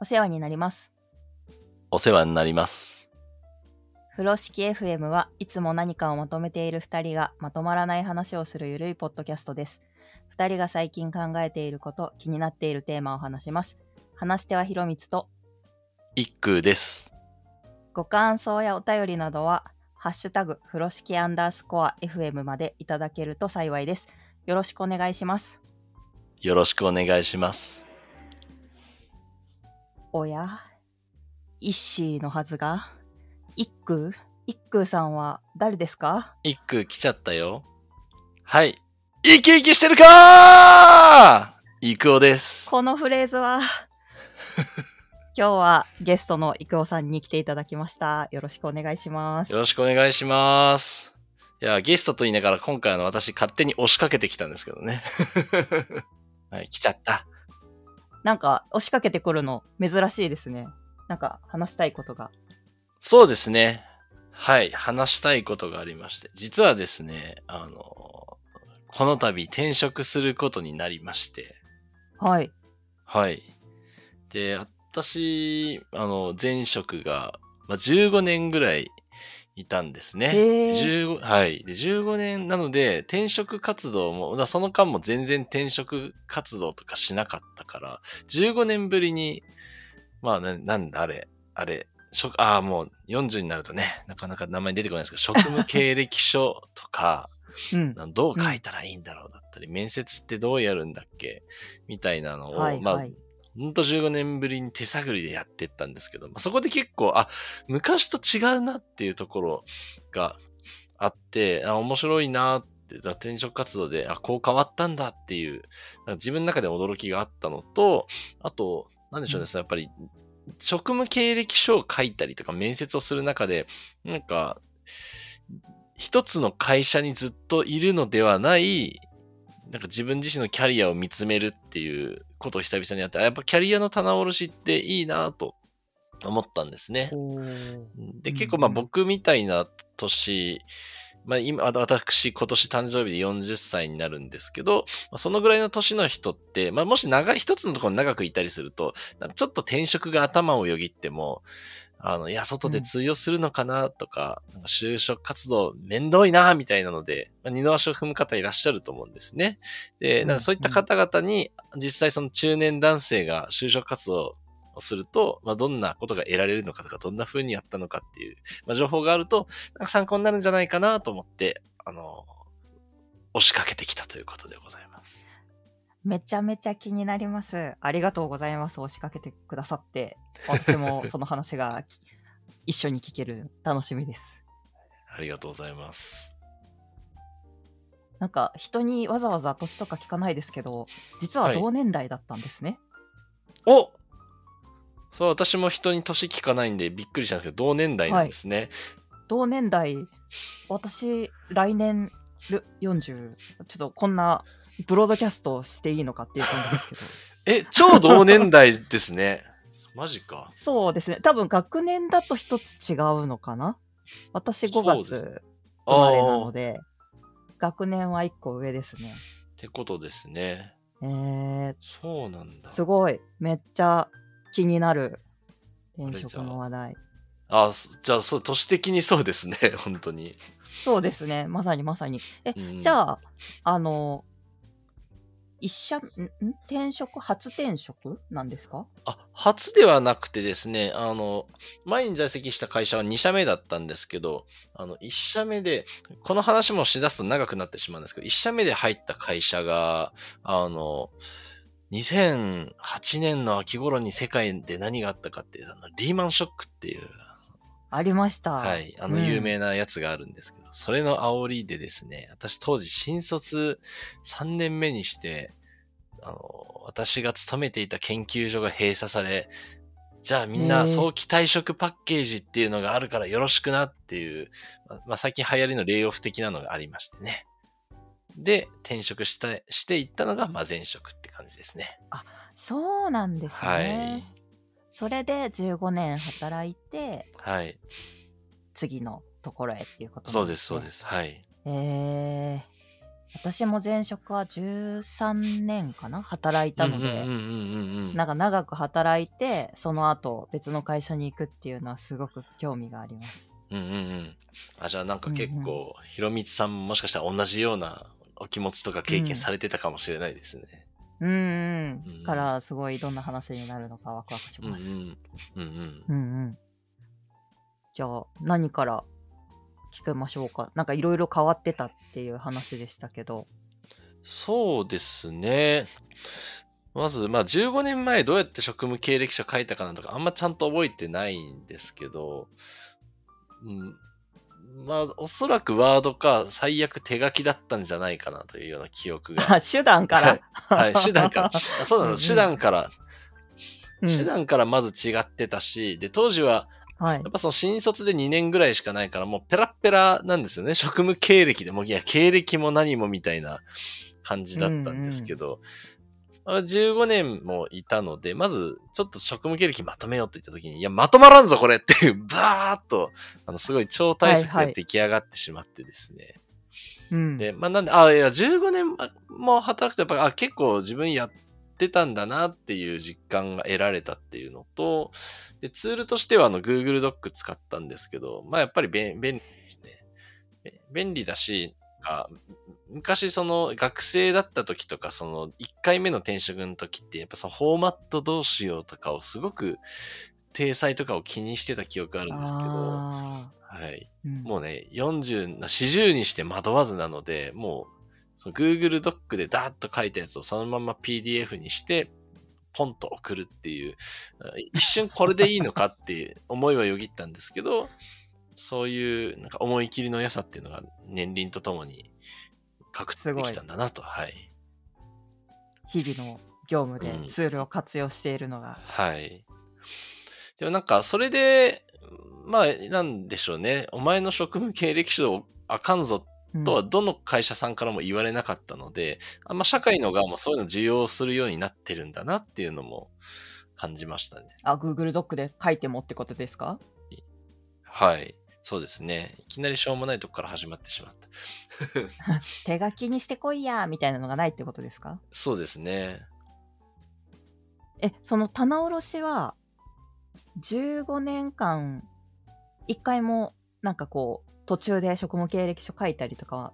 お世話になります。お世話になります。風呂敷 FM はいつも何かをまとめている2人がまとまらない話をするゆるいポッドキャストです。2人が最近考えていること、気になっているテーマを話します。話し手はひろみつと、一空です。ご感想やお便りなどは、ハッシュタグ、風呂敷アンダースコア FM までいただけると幸いです。よろしくお願いします。よろしくお願いします。おや？イッシーのはずが、一空一空さんは誰ですか？一空来ちゃったよ。はい。生き生きしてるかーイクオです。このフレーズは？今日はゲストの郁夫さんに来ていただきましたよろしくお願いしますよろしくお願いします。いや、ゲストと言いながら今回あの私勝手に押しかけてきたんですけどね。はい、来ちゃった。なんか押しかけてくるの珍しいですねなんか話したいことがそうですね。はい、話したいことがありまして。実はですね、あの、この度転職することになりまして。はいはい。で、私、あの、前職が、まあ、15年ぐらいいたんですね。へー15はい。で、15年なので、転職活動も、だその間も全然転職活動とかしなかったから、15年ぶりに、まあ、ななんだ、あれ、あれ、職、ああ、もう40になるとね、なかなか名前出てこないですけど、職務経歴書とか、うんなどう書いたらいいんだろうだったり、面接ってどうやるんだっけみたいなのを、まあ、はいはいほんと15年ぶりに手探りでやってったんですけど、まあ、そこで結構、あ、昔と違うなっていうところがあって、あ面白いなって、だ転職活動で、あ、こう変わったんだっていう、自分の中で驚きがあったのと、あと、なんでしょうね、やっぱり、職務経歴書を書いたりとか面接をする中で、なんか、一つの会社にずっといるのではない、なんか自分自身のキャリアを見つめるっていうことを久々にやって、あやっぱキャリアの棚卸しっていいなと思ったんですね。で、うん。結構まあ僕みたいな年、まあ今、あ私今年誕生日で40歳になるんですけど、まあそのぐらいの年の人って、まあもし長い、一つのところに長くいたりすると、ちょっと転職が頭をよぎっても、あの、いや、外で通用するのかなとか、なんか就職活動面倒いなみたいなので、まあ、二の足を踏む方いらっしゃると思うんですね。で、なんかそういった方々に、実際その中年男性が就職活動をすると、まあ、どんなことが得られるのかとか、どんな風にやったのかっていう、まあ、情報があると、なんか参考になるんじゃないかなと思って、あの、押しかけてきたということでございます。めちゃめちゃ気になります。ありがとうございます。押しかけてくださって。私も その話がき一緒に聞ける。楽しみです。ありがとうございます。なんか人にわざわざ年とか聞かないですけど実ははい。同年代だったんですね、おそう、私も人に年聞かないんでびっくりしたんですけど、同年代なんですね。同年代私来年る40ちょっとこんなブロードキャストをしていいのかっていう感じですけど え、超同年代ですね。マジか。そうですね多分学年だと一つ違うのかな私5そうです月生まれなので学年は1個上ですねってことですね。えー、そうなんだ。すごいめっちゃ気になる転職の話題あ、そじゃあ、そう、都市的にそうですね。本当に。そうですねまさにまさにえ、うんじゃああの一社ん転職？初転職？なんですか？あ、初ではなくてですね、あの、前に在籍した会社は2社目だったんですけど、あの、1社目で、この話もしだすと長くなってしまうんですけど、1社目で入った会社が、あの、2008年の秋頃に世界で何があったかっていう、あのリーマンショックっていう、ありましたはい、あのうん有名なやつがあるんですけど、それの煽りでですね、私当時新卒3年目にして、あの、私が勤めていた研究所が閉鎖され、じゃあみんな早期退職パッケージっていうのがあるからよろしくなっていう、まあまあ、最近流行りのレイオフ的なのがありましてね。で、転職した、していったのが、まあ前職って感じですね。そうなんですね、はい。それで15年働いてはい。次のところへっていうことそうです、そうですす。はい。ねえ私も前職は13年かな？働いたので、うんうんうんうんうんなんか長く働いてその後別の会社に行くっていうのはすごく興味があります。うんうんうん。あ、じゃあなんか結構、ひろみつさんももしかしたら同じようなお気持ちとか経験されてたかもしれないですね。うんうんうんからすごいどんな話になるのかワクワクしうんうん。ます。うんうん。うんうん。じゃあ何から聞きましょうか。なんかいろいろ変わってたっていう話でしたけど。そうですね。まず、まあ15年前どうやって職務経歴書書いたかなとかあんまちゃんと覚えてないんですけど、うん、まあおそらくワードか最悪手書きだったんじゃないかなというような記憶が。あ 手段から？はい、手段から。あそうなんです。手段から、うん手段からまず違ってたし、で、当時は、はいやっ。ぱその新卒で2年ぐらいしかないから、もうペラッペラなんですよね。職務経歴でも、いや、経歴も何もみたいな感じだったんですけど、あ15年もいたので、まず、ちょっと職務経歴まとめようと言った時に、いや、まとまらんぞ、これっていう、バーっと、あの、すごい超大作はいはいが出来上がってしまってですね。うんで、まあなんで、あ、いや、15年も働くと、やっぱ、あ、結構自分やってたんだなっていう実感が得られたっていうのと、で、ツールとしては、あの、Google ドック使ったんですけど、まあやっぱり便便利ですね。べ便利だし、あ昔その学生だった時とか、その1回目の転職の時って、やっぱそのフォーマットどうしようとかをすごく、体裁とかを気にしてた記憶あるんですけど、あはい。ーうんもうね、40、40にして惑わずなので、もう、その Google ドックでダーッと書いたやつをそのまま PDF にして、ポンと送るっていう、一瞬これでいいのかっていう思いはよぎったんですけど、そういうなんか思い切りの良さっていうのが年輪とともに確すごい定できたんだなと。はい。日々の業務でうんツールを活用しているのが。はい。でもなんか、それで、まあ、なんでしょうね。お前の職務経歴書あかんぞうんとはどの会社さんからも言われなかったので、あんま社会の側もそういうのを受容するようになってるんだなっていうのも感じましたね。あ、Google ドックで書いてもってことですか？はい。そうですね。いきなりしょうもないとこから始まってしまった。手書きにしてこいやみたいなのがないってことですか？そうですね。え、その棚卸しは15年間一回もなんかこう途中で職務経歴書書いたりとかは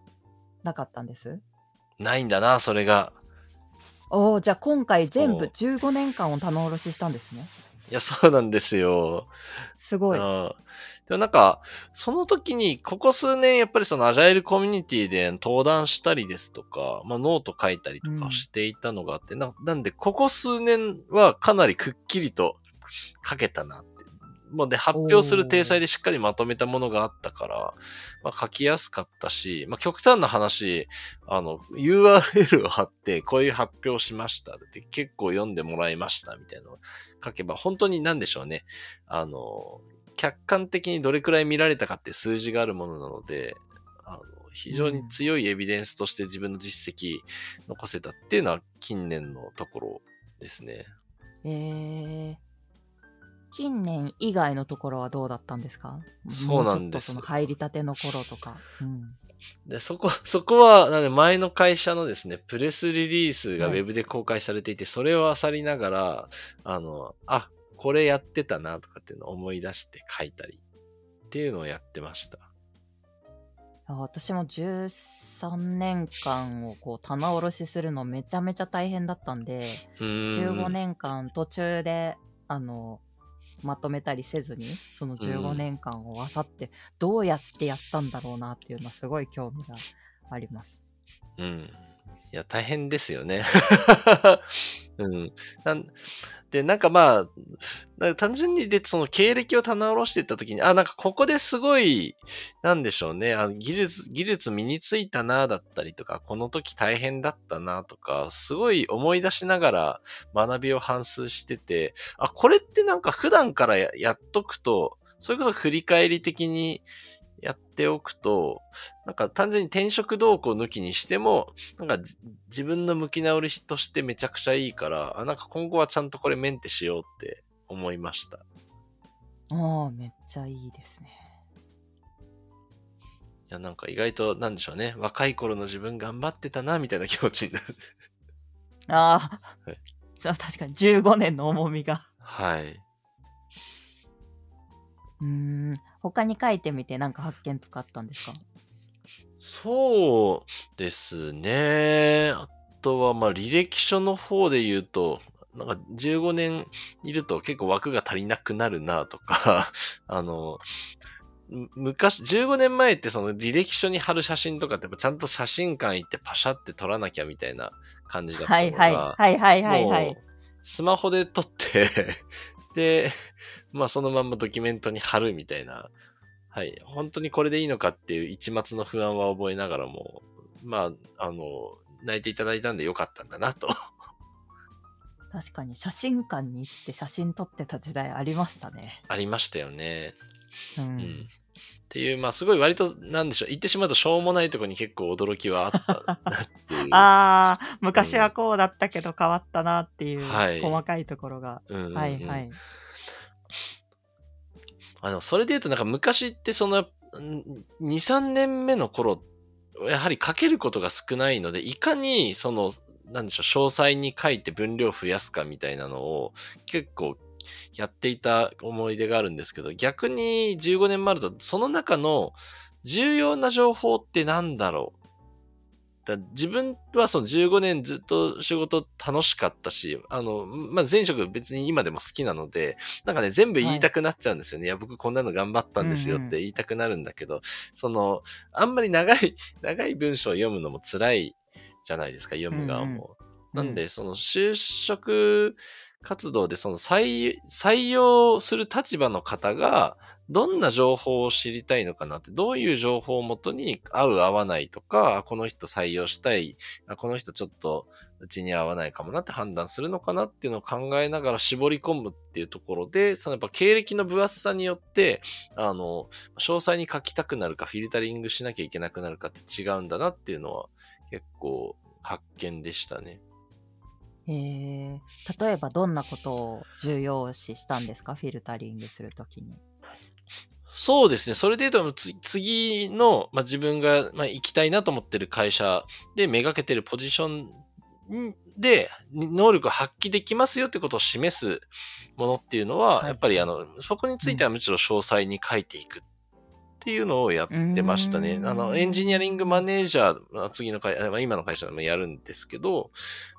なかったんです？ないんだな、それが。おおじゃあ今回全部おう15年間を棚卸ししたんですねいや、そうなんですよ。すごい、うんでもなんか、その時に、ここ数年、やっぱりそのアジャイルコミュニティで登壇したりですとか、まあノート書いたりとかしていたのがあって、ななんで、ここ数年はかなりくっきりと書けたなって。もうで、発表する体裁でしっかりまとめたものがあったから、まあ書きやすかったし、まあ極端な話、あの、URL を貼って、こういう発表しましたって結構読んでもらいましたみたいなのを書けば、本当に何でしょうね。あの、客観的にどれくらい見られたかっていう数字があるものなので、あの非常に強いエビデンスとして自分の実績残せたっていうのは近年のところですね。えー、近年以外のところはどうだったんですか？そうなんです。その入りたての頃とか、うん、で、そこ、そこは、なんで前の会社のですね、プレスリリースがウはい。ェブで公開されていて、それを漁りながら、あの、あ、これやってたなとかっていうのを思い出して書いたりっていうのをやってました。あ私も13年間をこう棚卸しするのめちゃめちゃ大変だったんで、うーん。15年間途中であのまとめたりせずにその15年間をあさってどうやってやったんだろうなっていうのはすごい興味があります。うん。いや、大変ですよね。うん。なんで、なんかまあ、単純にで、その経歴を棚卸していったときに、あ、なんかここですごい、なんでしょうね、あの技術、技術身についたな、だったりとか、この時大変だったな、とか、すごい思い出しながら学びを反芻してて、あ、これってなんか普段からやっとくと、それこそ振り返り的にやっておくと、なんか単純に転職動向抜きにしても、なんかじ自分の向き直りとしてめちゃくちゃいいから、あ、なんか今後はちゃんとこれメンテしようって思いました。ああめっちゃいいですね。や、なんか意外と、なんでしょうね。若い頃の自分頑張ってたな、みたいな気持ちになる。ああ、はい確かに15年の重みが。はい。うーん。他に書いてみてなんか発見とかあったんですか？そうですね。あとは、まあ、履歴書の方で言うと、なんか15年いると結構枠が足りなくなるなとか、あの、む昔、15年前ってその履歴書に貼る写真とかってちゃんと写真館行ってパシャって撮らなきゃみたいな感じだったはいのが、はいはいはいはいはいもう。スマホで撮って、で、まあそのまんまドキュメントに貼るみたいな、はい、本当にこれでいいのかっていう一末の不安は覚えながらも、まあ、あの、泣いていただいたんでよかったんだなと。確かに写真館に行って写真撮ってた時代ありましたね。ありましたよね。うん。うん。っていう、まあすごい割と、なんでしょう、言ってしまうとしょうもないところに結構驚きはあったなっていう。ああ、昔はこうだったけど変わったなっていうはい細かいところが。うんうんうんはいはい。あの、それで言うとなんか昔ってその、ん2、3年目の頃、やはり書けることが少ないので、いかにその、なんでしょう、詳細に書いて分量増やすかみたいなのを結構やっていた思い出があるんですけど、逆に15年もあると、その中の重要な情報ってなんだろうだ自分はその15年ずっと仕事楽しかったし、あの、まあ、前職別に今でも好きなので、なんかね、全部言いたくなっちゃうんですよね。い、や、僕こんなの頑張ったんですよって言いたくなるんだけど、その、あんまり長い、長い文章を読むのも辛いじゃないですか、読む側も。なんで、その就職活動でその採採用する立場の方が、どんな情報を知りたいのかなって、どういう情報をもとに合う合わないとか、この人採用したい、この人ちょっとうちに合わないかもなって判断するのかなっていうのを考えながら絞り込むっていうところで、そのやっぱ経歴の分厚さによって、あの、詳細に書きたくなるか、フィルタリングしなきゃいけなくなるかって違うんだなっていうのは結構発見でしたね。へえ例えばどんなことを重要視したんですか？フィルタリングするときに。そうですね。それで言うと、つ次の、まあ、自分が、まあ、行きたいなと思ってる会社でめがけてるポジションで、能力を発揮できますよってことを示すものっていうのは、はいやっぱりあの、そこについてはむしろ詳細に書いていくっていうのをやってましたね。あの、エンジニアリングマネージャー、まあ次の会、まあ今の会社でもやるんですけど、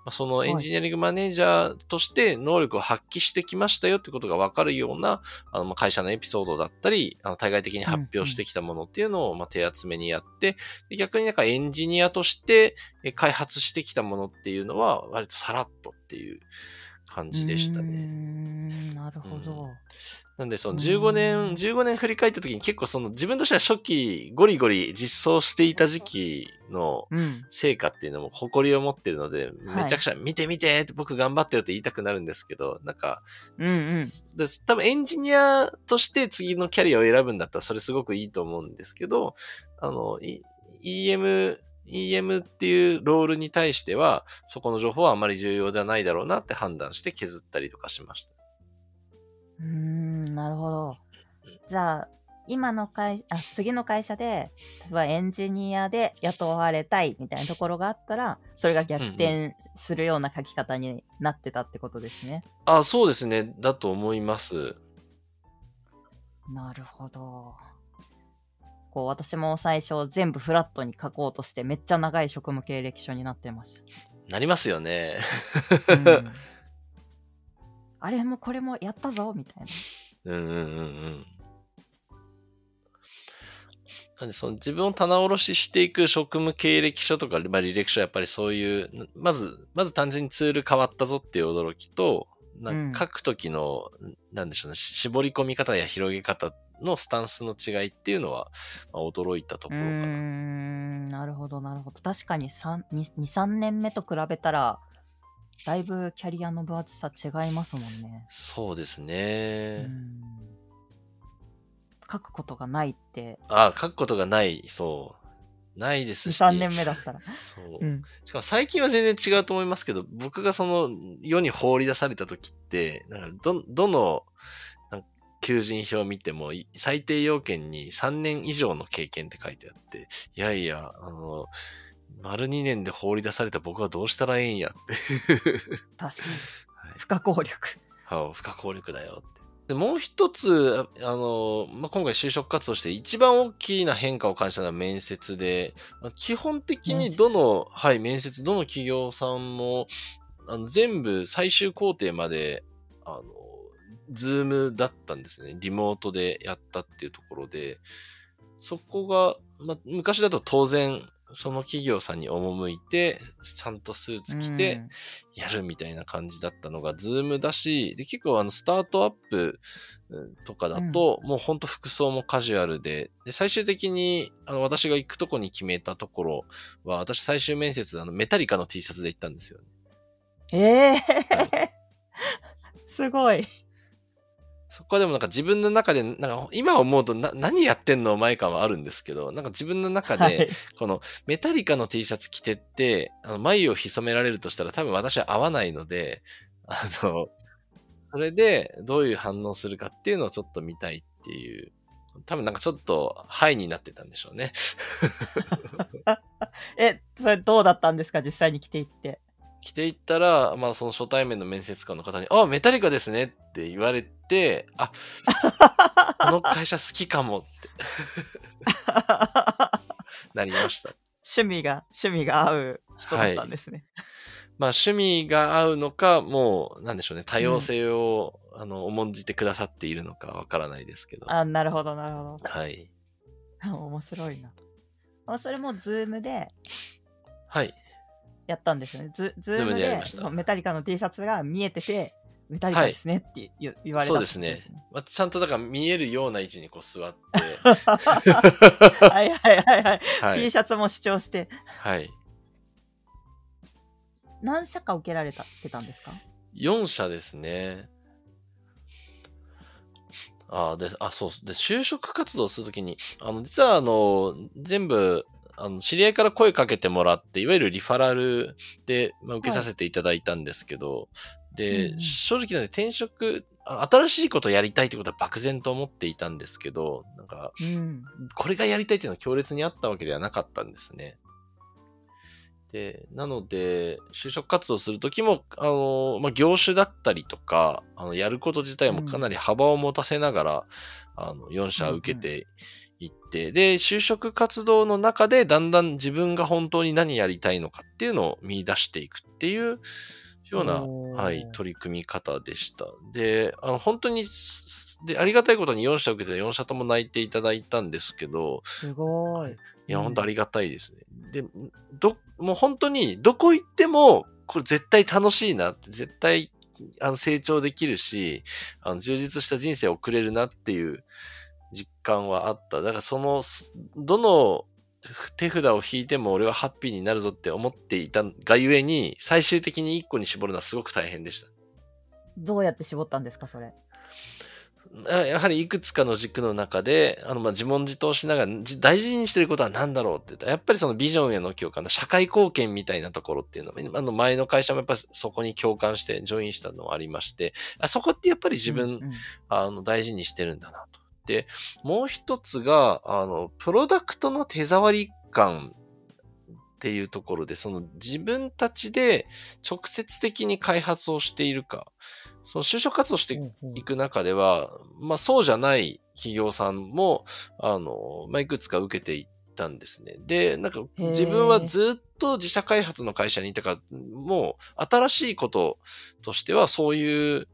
まあそのエンジニアリングマネージャーとして能力を発揮してきましたよってことがわかるような、あの、まあ会社のエピソードだったり、あの、対外的に発表してきたものっていうのを、まあ手集めにやって、で逆になんかエンジニアとしてえ開発してきたものっていうのは、割とさらっとっていう感じでしたね。んなるほど。なんでそのうん15年、15年振り返った時に結構その自分としては初期ゴリゴリ実装していた時期のうん。成果っていうのも誇りを持ってるので、はいめちゃくちゃ見て見てって僕頑張ってよって言いたくなるんですけど、なんか、うんうん。で多分エンジニアとして次のキャリアを選ぶんだったらそれすごくいいと思うんですけど、あの、い EM、EM っていうロールに対しては、そこの情報はあまり重要じゃないだろうなって判断して削ったりとかしました。うーん、なるほど。じゃあ、今の会あ次の会社で、例えばエンジニアで雇われたいみたいなところがあったら、それが逆転するような書き方になってたってことですね。あ、そうですね。だと思います。なるほど。こう私も最初全部フラットに書こうとしてめっちゃ長い職務経歴書になってましなりますよね。た。うんあれもこれもやったぞみたいな。うんうんうんうん。なんでその自分を棚卸ししていく職務経歴書とか、まあ、履歴書はやっぱりそういう、まず、まず単純にツール変わったぞっていう驚きと、なんか書くときの、なんでしょうね、絞り込み方や広げ方のスタンスの違いっていうのは、まあ、驚いたところかな。んなるほどなるほど確かに23年目と比べたらだいぶキャリアの分厚さ違いますもんね、そうですうね。ん書くことがないってあ、書くことがない、そう。ないですし。23年目だったら、そう。うん、しかも最近は全然違うと思いますけど、僕がその世に放り出された時って、なんかど、どの求人票を見ても、い最低要件に3年以上の経験って書いてあって、いやいや、あの、丸2年で放り出された僕はどうしたらいいんやって。確かに。はい不可抗力。はい不可抗力だよって。でもう一つ、あの、まあ、今回就職活動して一番大きな変化を感じたのは面接で、まあ基本的にどの、はい、面接、どの企業さんも、あの全部最終工程まで、あの、 Zoom だったんですね。リモートでやったっていうところで、そこが、まあ、昔だと当然、その企業さんに赴いて、ちゃんとスーツ着て、うんやるみたいな感じだったのが、 Zoom だし、で、結構あの、スタートアップうんとかだと、もうほんと服装もカジュアルで、で、最終的に、あの、私が行くとこに決めたところは、私最終面接、あの、メタリカの T シャツで行ったんですよね。ええは すごい。そこはでもなんか自分の中で、なんか今思うとな何やってんの前感はあるんですけど、なんか自分の中で、はい。このメタリカの T シャツ着てって、あの眉を潜められるとしたら多分私は合わないので、あの、それでどういう反応するかっていうのをちょっと見たいっていう、多分なんかちょっとハイになってたんでしょうね。え、それどうだったんですか？実際に着ていって。着ていったら、まあその初対面の面接官の方に、あ、メタリカですねって言われて、あ、この会社好きかもって なりました。趣味が、趣味が合う人だったんですね。まあ趣味が合うのか、もう、なんでしょうね、多様性を、あの、重んじてくださっているのかわからないですけど。あ、なるほど、なるほはい。ど。面白いな。あそれも Zoom ではい。やったんですよね。ズ Zoom でメタリカの T シャツが見えてて、メタリカですねって言,、言われたってことそうですね。まあ、ちゃんとだから見えるような位置にこう座って、はいはいはいはい。は T い。シャツも主張して、はい。何社か受けられたってたんですか？4社ですね。ああ、で、あ、そう、で、就職活動するときに、あの、実はあの、全部、あの、知り合いから声かけてもらって、いわゆるリファラルで、まあ、受けさせていただいたんですけど、で、うんうん正直なんで転職、あ新しいことをやりたいってことは漠然と思っていたんですけど、なんか、うん。これがやりたいっていうのは強烈にあったわけではなかったんですね。で、なので、就職活動するときも、あの、まあ、業種だったりとか、あの、やること自体もかなり幅を持たせながら、あの、4社受けていって、で、就職活動の中でだんだん自分が本当に何やりたいのかっていうのを見出していくっていうような、はい、取り組み方でした。で、あの、本当に、で、ありがたいことに4社受けて4社とも泣いていただいたんですけど、すごい。いや、うん本当ありがたいですね。で、ど、もう本当に、どこ行っても、これ絶対楽しいなって、絶対、あの、成長できるし、あの、充実した人生を送れるなっていう実感はあった。だからその、すどの手札を引いても俺はハッピーになるぞって思っていたがゆえに、最終的に1個に絞るのはすごく大変でした。どうやって絞ったんですかそれ？ややはりいくつかの軸の中で、あの、まあ、自問自答しながら、じ大事にしてることは何だろうって言ったら、やっぱりそのビジョンへの共感の社会貢献みたいなところっていうのが、あの、前の会社もやっぱりそこに共感してジョインしたのはありまして、あそこってやっぱり自分、うんうんあの、大事にしてるんだなと。で、もう一つが、あの、プロダクトの手触り感っていうところで、その自分たちで直接的に開発をしているか、その就職活動していく中では、まあそうじゃない企業さんも、あの、まあいくつか受けていたんですね。で、なんか自分はずっと自社開発の会社にいたから、もう新しいこととしてはそういう、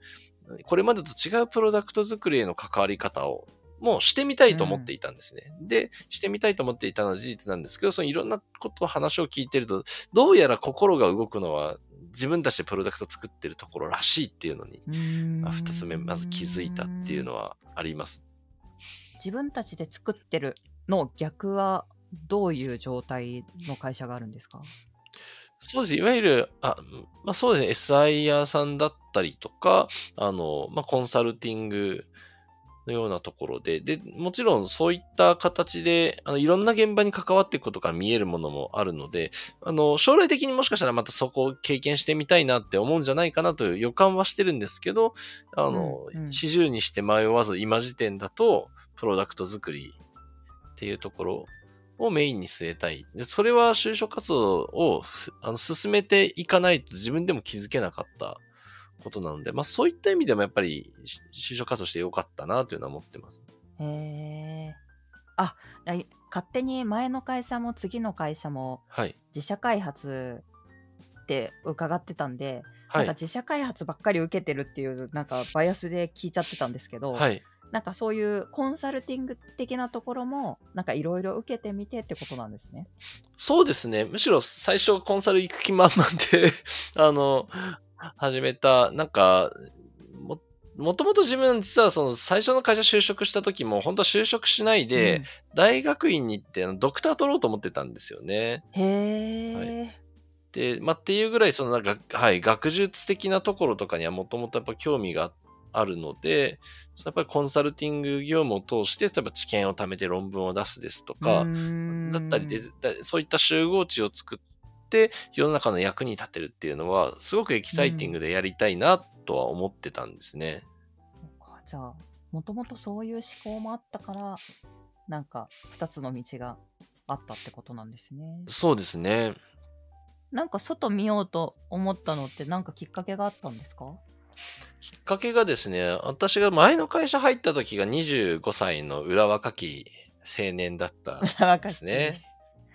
これまでと違うプロダクト作りへの関わり方を、もうしてみたいと思っていたんですね。で、してみたいと思っていたのは事実なんですけど、そのいろんなこと、話を聞いてると、どうやら心が動くのは自分たちでプロダクト作ってるところらしいっていうのに、まあ二つ目、まず気づいたっていうのはあります。自分たちで作ってるの逆はどういう状態の会社があるんですか？そうです。いわゆる、あ、まあそうですね。SIR さんだったりとか、あの、まあコンサルティングのようなところで、で、もちろんそういった形で、あの、いろんな現場に関わっていくことが見えるものもあるので、あの、将来的にもしかしたらまたそこを経験してみたいなって思うんじゃないかなという予感はしてるんですけど、あの、うんうん四十にして迷わず今時点だと、プロダクト作りっていうところをメインに据えたい。で、それは就職活動をふあの進めていかないと自分でも気づけなかったことなので、まあそういった意味でもやっぱりし就職活動してよかったなというのは思ってます。へえ。あ、い勝手に前の会社も次の会社もはい。自社開発って伺ってたんで、はいなんか。自社開発ばっかり受けてるっていうなんかバイアスで聞いちゃってたんですけど、はい。なんかそういうコンサルティング的なところもなんかいろいろ受けてみてってことなんですね。そうですね。むしろ最初コンサル行く気満々で、あの、始めた、なんか、も、もともと自分実はその最初の会社就職した時も本当は就職しないで、大学院に行ってドクター取ろうと思ってたんですよね。うん、へえ、で、まあ、っていうぐらいそのなんか、はい、学術的なところとかにはもともとやっぱ興味があるので、やっぱりコンサルティング業務を通して、例えば知見を貯めて論文を出すですとか、だったりで、だそういった集合値を作って世の中の役に立てるっていうのは、すごくエキサイティングでやりたいなとは思ってたんですね。そうかじゃあもともとそういう思考もあったからなんか2つの道があったってことなんですね。そうですね。なんか外見ようと思ったのってなんかきっかけがあったんですか？きっかけがですね、私が前の会社入った時が25歳の裏若き青年だったんですね。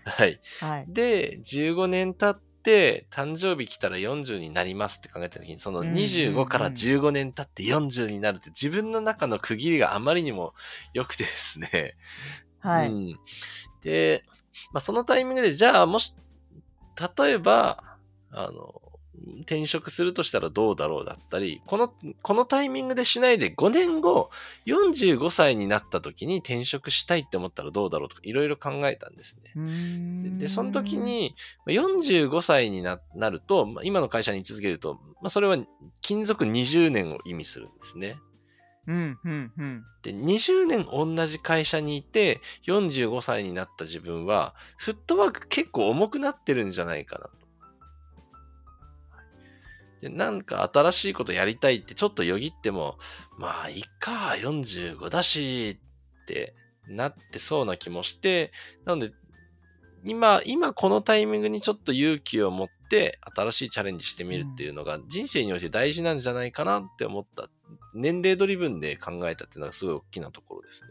はい。はい。で、15年経って、誕生日来たら40になりますって考えた時に、そのうんうんうん25から15年経って40になるって自分の中の区切りがあまりにも良くてですね。はい。うん、で、まあ、そのタイミングで、じゃあ、もし、例えば、あの、転職するとしたらどうだろうだったり、この、このタイミングでしないで5年後、45歳になった時に転職したいって思ったらどうだろうとか、いろいろ考えたんですね。でで、その時、に、まあ45歳にななると、まあ今の会社に居続けると、まあ、それは勤続20年を意味するんですね。うん、うん、うん。で、20年同じ会社にいて、45歳になった自分は、フットワーク結構重くなってるんじゃないかなと。で、なんか新しいことやりたいってちょっとよぎっても、まあ、いっか、45だし、ってなってそうな気もして、なので、今、今このタイミングにちょっと勇気を持って、新しいチャレンジしてみるっていうのが、人生において大事なんじゃないかなって思った。年齢ドリブンで考えたっていうのがすごい大きなところですね。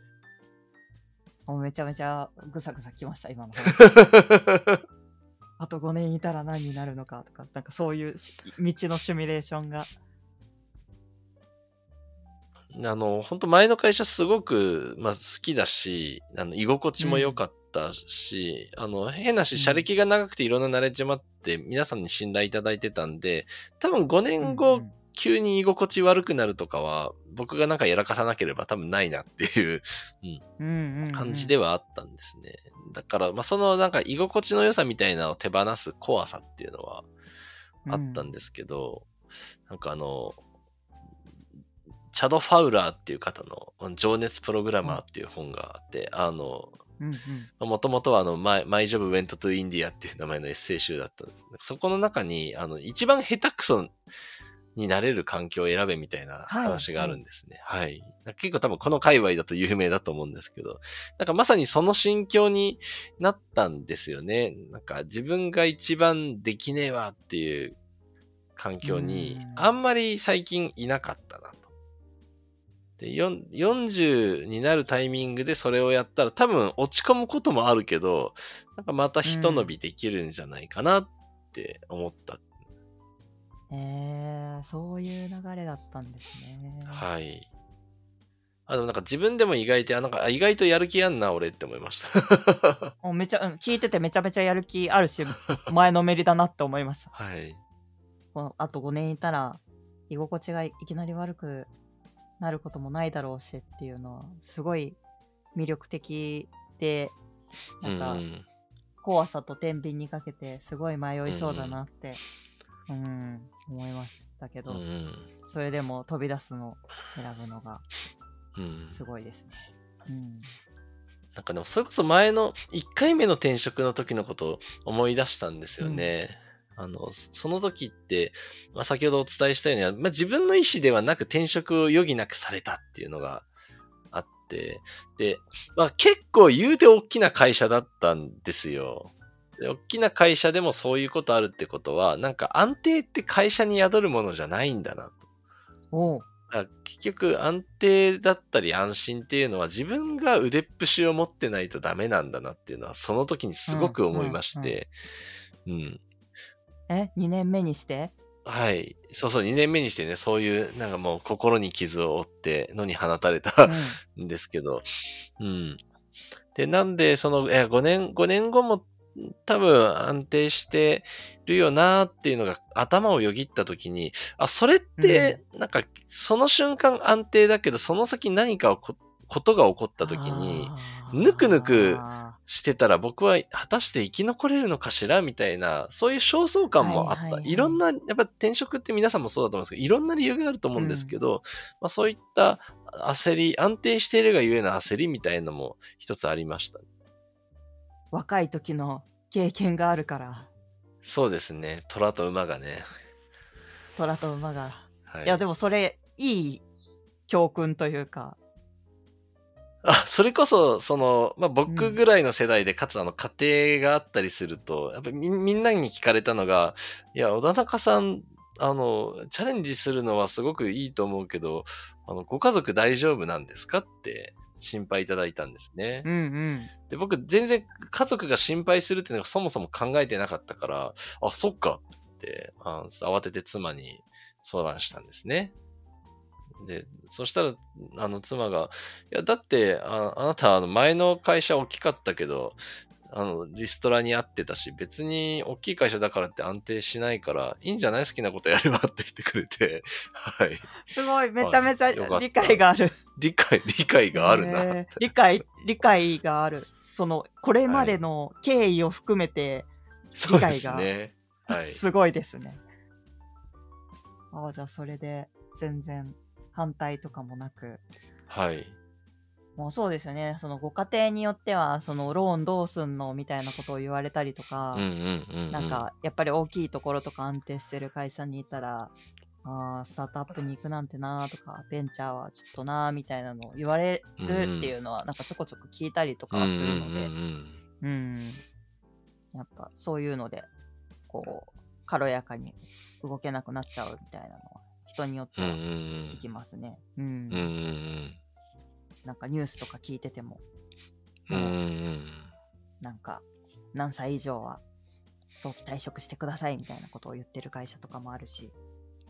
もうめちゃめちゃぐさぐさきました、今の話。あと5年いたら何になるのかとか、なんかそういうし道のシミュレーションが。あの、本当前の会社すごく、まあ、好きだし、あの、居心地も良かったし、あの、変なし、うん社歴が長くていろんなナレッジもあって、皆さんに信頼いただいてたんで、多分5年う後、ん急に居心地悪くなるとかは、僕がなんかやらかさなければ多分ないなっていううんうんうん感じではあったんですね。だから、まあ、そのなんか居心地の良さみたいなのを手放す怖さっていうのはあったんですけど、なんかあの、チャド・ファウラーっていう方の情熱プログラマーっていう本があって、あの、うんうんもともとはあの、 My My Job Went to India っていう名前のエッセイ集だったんです。そこの中に、あの、一番下手くそになれる環境を選べみたいな話があるんですね。はい。結構多分この界隈だと有名だと思うんですけど、なんかまさにその心境になったんですよね。なんか自分が一番できねえわっていう環境にうんあんまり最近いなかったなと。で、よん40になるタイミングでそれをやったら多分落ち込むこともあるけど、なんかまた一伸びできるんじゃないかなって思った。えー、そういう流れだったんですね。はい。あ、でもなんか自分でも意外と、あなんかあ意外とやる気やんな、俺って思いました。もうめちゃ、うん聞いててめちゃめちゃやる気あるし、前のめりだなって思いました。はい。あと5年いたら、居心地がいきなり悪くなることもないだろうしっていうのは、すごい魅力的で、なんか、うん怖さと天秤にかけて、すごい迷いそうだなって、うん、思いましたけど、うんそれでも飛び出すのを選ぶのがうん。すごいですね。うん。なんかでもそれこそ前の1回目の転職の時のことを思い出したんですよね。あの、そその時って、まあ、先ほどお伝えしたように、まあ、自分の意思ではなく転職を余儀なくされたっていうのがあって、で、まあ、結構言うて大きな会社だったんですよ。で大きな会社でもそういうことあるってことは、なんか安定って会社に宿るものじゃないんだなと。結局安定だったり安心っていうのは自分が腕っぷしを持ってないとダメなんだなっていうのはその時にすごく思いまして、うんえ、2年目にして？はい。そうそう、2年目にしてね、そういう、なんかもう心に傷を負ってのに放たれうたん。んですけど、うん。で、なんで、その、え、5年、5年後も多分安定してるよなっていうのが頭をよぎった時に、あ、それって、なんか、その瞬間安定だけど、その先何かこことが起こった時に、ぬくぬくしてたら僕は果たして生き残れるのかしらみたいな、そういう焦燥感もあった。いはいはいはいろんな、やっぱ転職って皆さんもそうだと思うんですけど、いろんな理由があると思うんですけど、まあそういった焦り、安定しているがゆえの焦りみたいなのも一つありました。若い時の経験があるから、そうですね。虎と馬がね。虎と馬が。はい。いや、でもそれ、いい教訓というか、あ、それこそ、その、まあ、僕ぐらいの世代で、かつあの、家庭があったりすると、やっぱみみんなに聞かれたのが、いや、小田中さん、あの、チャレンジするのはすごくいいと思うけど、あの、ご家族大丈夫なんですかって心配いただいたんですね。うんうん。で、僕、全然家族が心配するっていうのがそもそも考えてなかったから、あ、そっかって、あ慌てて妻に相談したんですね。で、そしたら、あの、妻が、いや、だって、ああなた、あの、前の会社大きかったけど、あの、リストラに合ってたし、別に大きい会社だからって安定しないから、いいんじゃない？好きなことやればって言ってくれて、はい。すごい、めちゃめちゃ理解がある。理解、理解があるな。へー理解、理解がある。その、これまでの経緯を含めて、そうですね。はい。すごいですね。ああ、じゃあそれで全然反対とかもなく。はい。もうそうですよね。そのご家庭によっては、そのローンどうすんのみたいなことを言われたりとか。なんかやっぱり大きいところとか安定してる会社にいたら、あースタートアップに行くなんてなとか、ベンチャーはちょっとなみたいなのを言われるっていうのは、なんかちょこちょこ聞いたりとかはするので、うんうんうん。やっぱそういうので、こう、軽やかに動けなくなっちゃうみたいなのは、人によって。は聞きますね。うん。うんうんなんかニュースとか聞いてても、うんなんか、何歳以上は早期退職してくださいみたいなことを言ってる会社とかもあるし、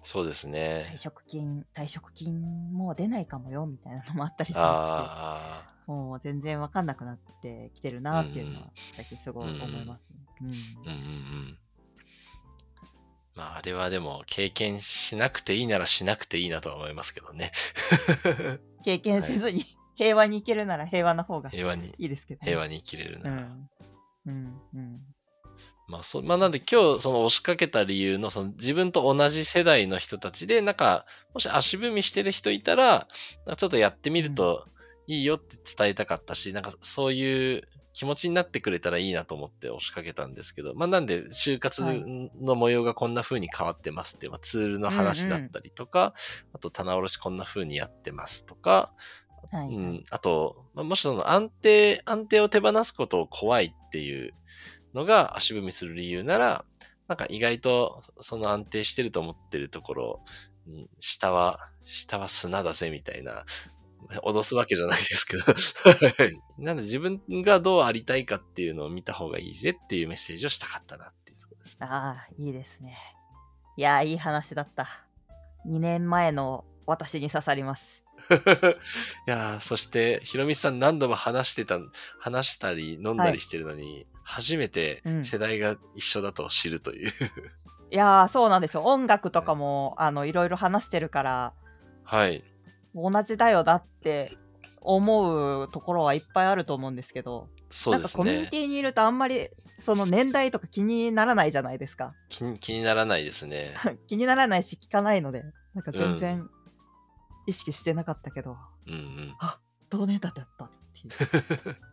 そうですね退。職金、退職金もう出ないかもよみたいなのもあったりするし。もう全然わかんなくなってきてるなっていうのは、最近すごい思いますね。うんうんうんうん。まあ、あれはでも、経験しなくていいならしなくていいなとは思いますけどね。経験せずに、平和に生きるなら平和な方がい平和に、いですけど、ね。平和に生きれるうなら。ん。うん。うん。まあ、そう、まあ、なんで今日、その押しかけた理由の、その自分と同じ世代の人たちで、なんか、もし足踏みしてる人いたら、ちょっとやってみるといいよって伝えたかったし、なんかそういう気持ちになってくれたらいいなと思って押しかけたんですけど、まあ、なんで、就活はい。の模様がこんな風に変わってますっていう、まあ、ツールの話だったりとか、あと棚卸しこんな風にやってますとか、はい。うん、あと、まあ、もしその安定、安定を手放すことを怖いっていうのが足踏みする理由なら、なんか意外とその安定してると思ってるところ、うん下は、下は砂だぜみたいな、脅すわけじゃないですけど、はいなんで自分がどうありたいかっていうのを見た方がいいぜっていうメッセージをしたかったなっていうところですね。ああ、いいですね。いやー、いい話だった。2年前の私に刺さります。いやーそして、ひろみさん何度も話してた、話したり飲んだりしてるのに、初めてうん世代が一緒だと知るという。いやー、そうなんですよ。音楽とかも、あの、いろいろ話してるから、はい。同じだよだって思うところはいっぱいあると思うんですけど、そうですなんかコミュニね。ティにいるとあんまり、その年代とか気にならないじゃないですか。気に気にならないですね。気にならないし聞かないので、なんか全然意識してなかったけど、うんうん。同年代だったっていう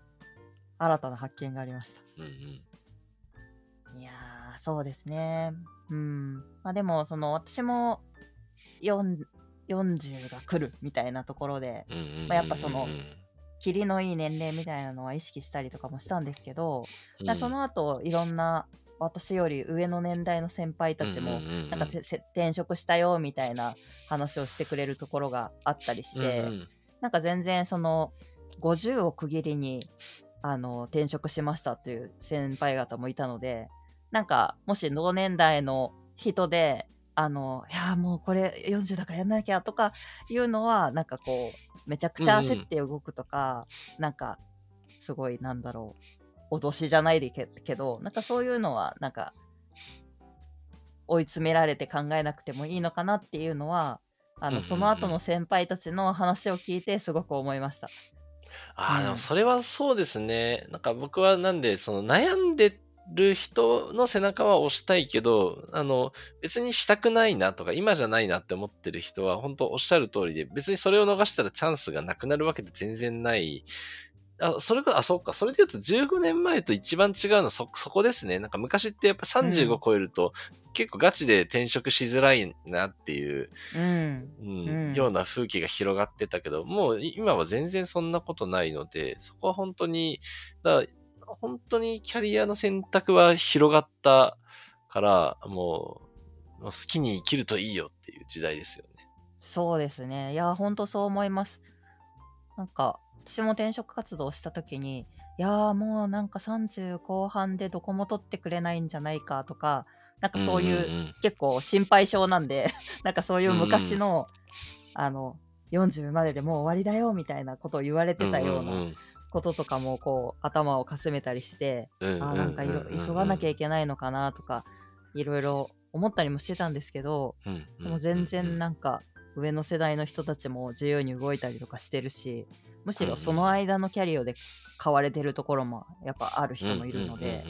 新たな発見がありました。うんうん。いやー、そうですね。うん。まあでも、その、私も、4 40が来るみたいなところで、やっぱそのキリのいい年齢みたいなのは意識したりとかもしたんですけど、うん、その後、いろんな、私より上の年代の先輩たちも、なんか転職したよみたいな話をしてくれるところがあったりして、うんうんなんか全然その50を区切りにあの転職しましたという先輩方もいたのでなんかもし同年代の人であのいやもうこれ40だからやんなきゃとかいうのはなんかこうめちゃくちゃ焦って動くとか、なんかすごいなんだろう脅しじゃないでけけどなんかそういうのはなんか追い詰められて考えなくてもいいのかなっていうのはあの、うんうんうんその後の先輩たちの話を聞いてすごく思いました。ああ、うんでもそれはそうですね。なんか僕はなんで、その悩んでる人の背中は押したいけど、あの、別にしたくないなとか、今じゃないなって思ってる人は、本当おっしゃる通りで、別にそれを逃したらチャンスがなくなるわけで全然ない。あ、それか、あ、そっか。それで言うと15年前と一番違うのはそ、そこですね。なんか昔ってやっぱ35超えると、結構ガチで転職しづらいなっていう、うん。うんうんような風景が広がってたけど、もう今は全然そんなことないので、そこは本当に、だ本当にキャリアの選択は広がったから、もう、もう好きに生きるといいよっていう時代ですよね。そうですね。いや、ほんとそう思います。なんか、私も転職活動した時に、いやーもうなんか30後半でどこも取ってくれないんじゃないかとか、なんかそういう、んんん。結構心配性なんで、なんかそういう昔の、あの、40まででもう終わりだよみたいなことを言われてたようなこととかもこう頭をかすめたりして、うんあーなんか急がなきゃいけないのかなとか、いろいろ思ったりもしてたんですけど、うんうん。でも全然なんか上の世代の人たちも自由に動いたりとかしてるしむしろその間のキャリアで買われてるところもやっぱある人もいるので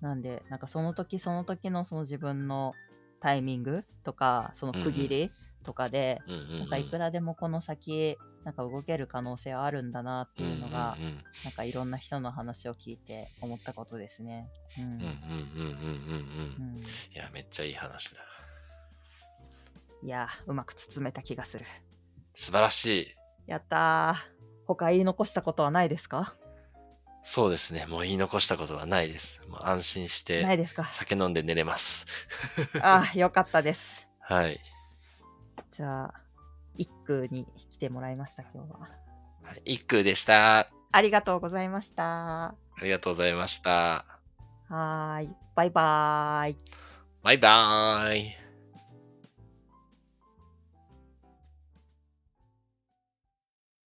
なんでなんかその時その時のその自分のタイミングとかその区切りとかで、なんかいくらでもこの先なんか動ける可能性はあるんだなっていうのが、なんかいろんな人の話を聞いて思ったことですね。うん。うんうんうんうんうんうん。いや、めっちゃいい話だ。いやーうまく包めた気がする。素晴らしい。やったー。他言い残したことはないですか？そうですね。もう言い残したことはないです。もう安心しないてですか？酒飲んで寝れます。あー よかったです。はい。じゃあ、一空に来てもらいました、今日は。はい一空でした。ありがとうございました。ありがとうございました。はーい。バイバーイ。バイバーイ。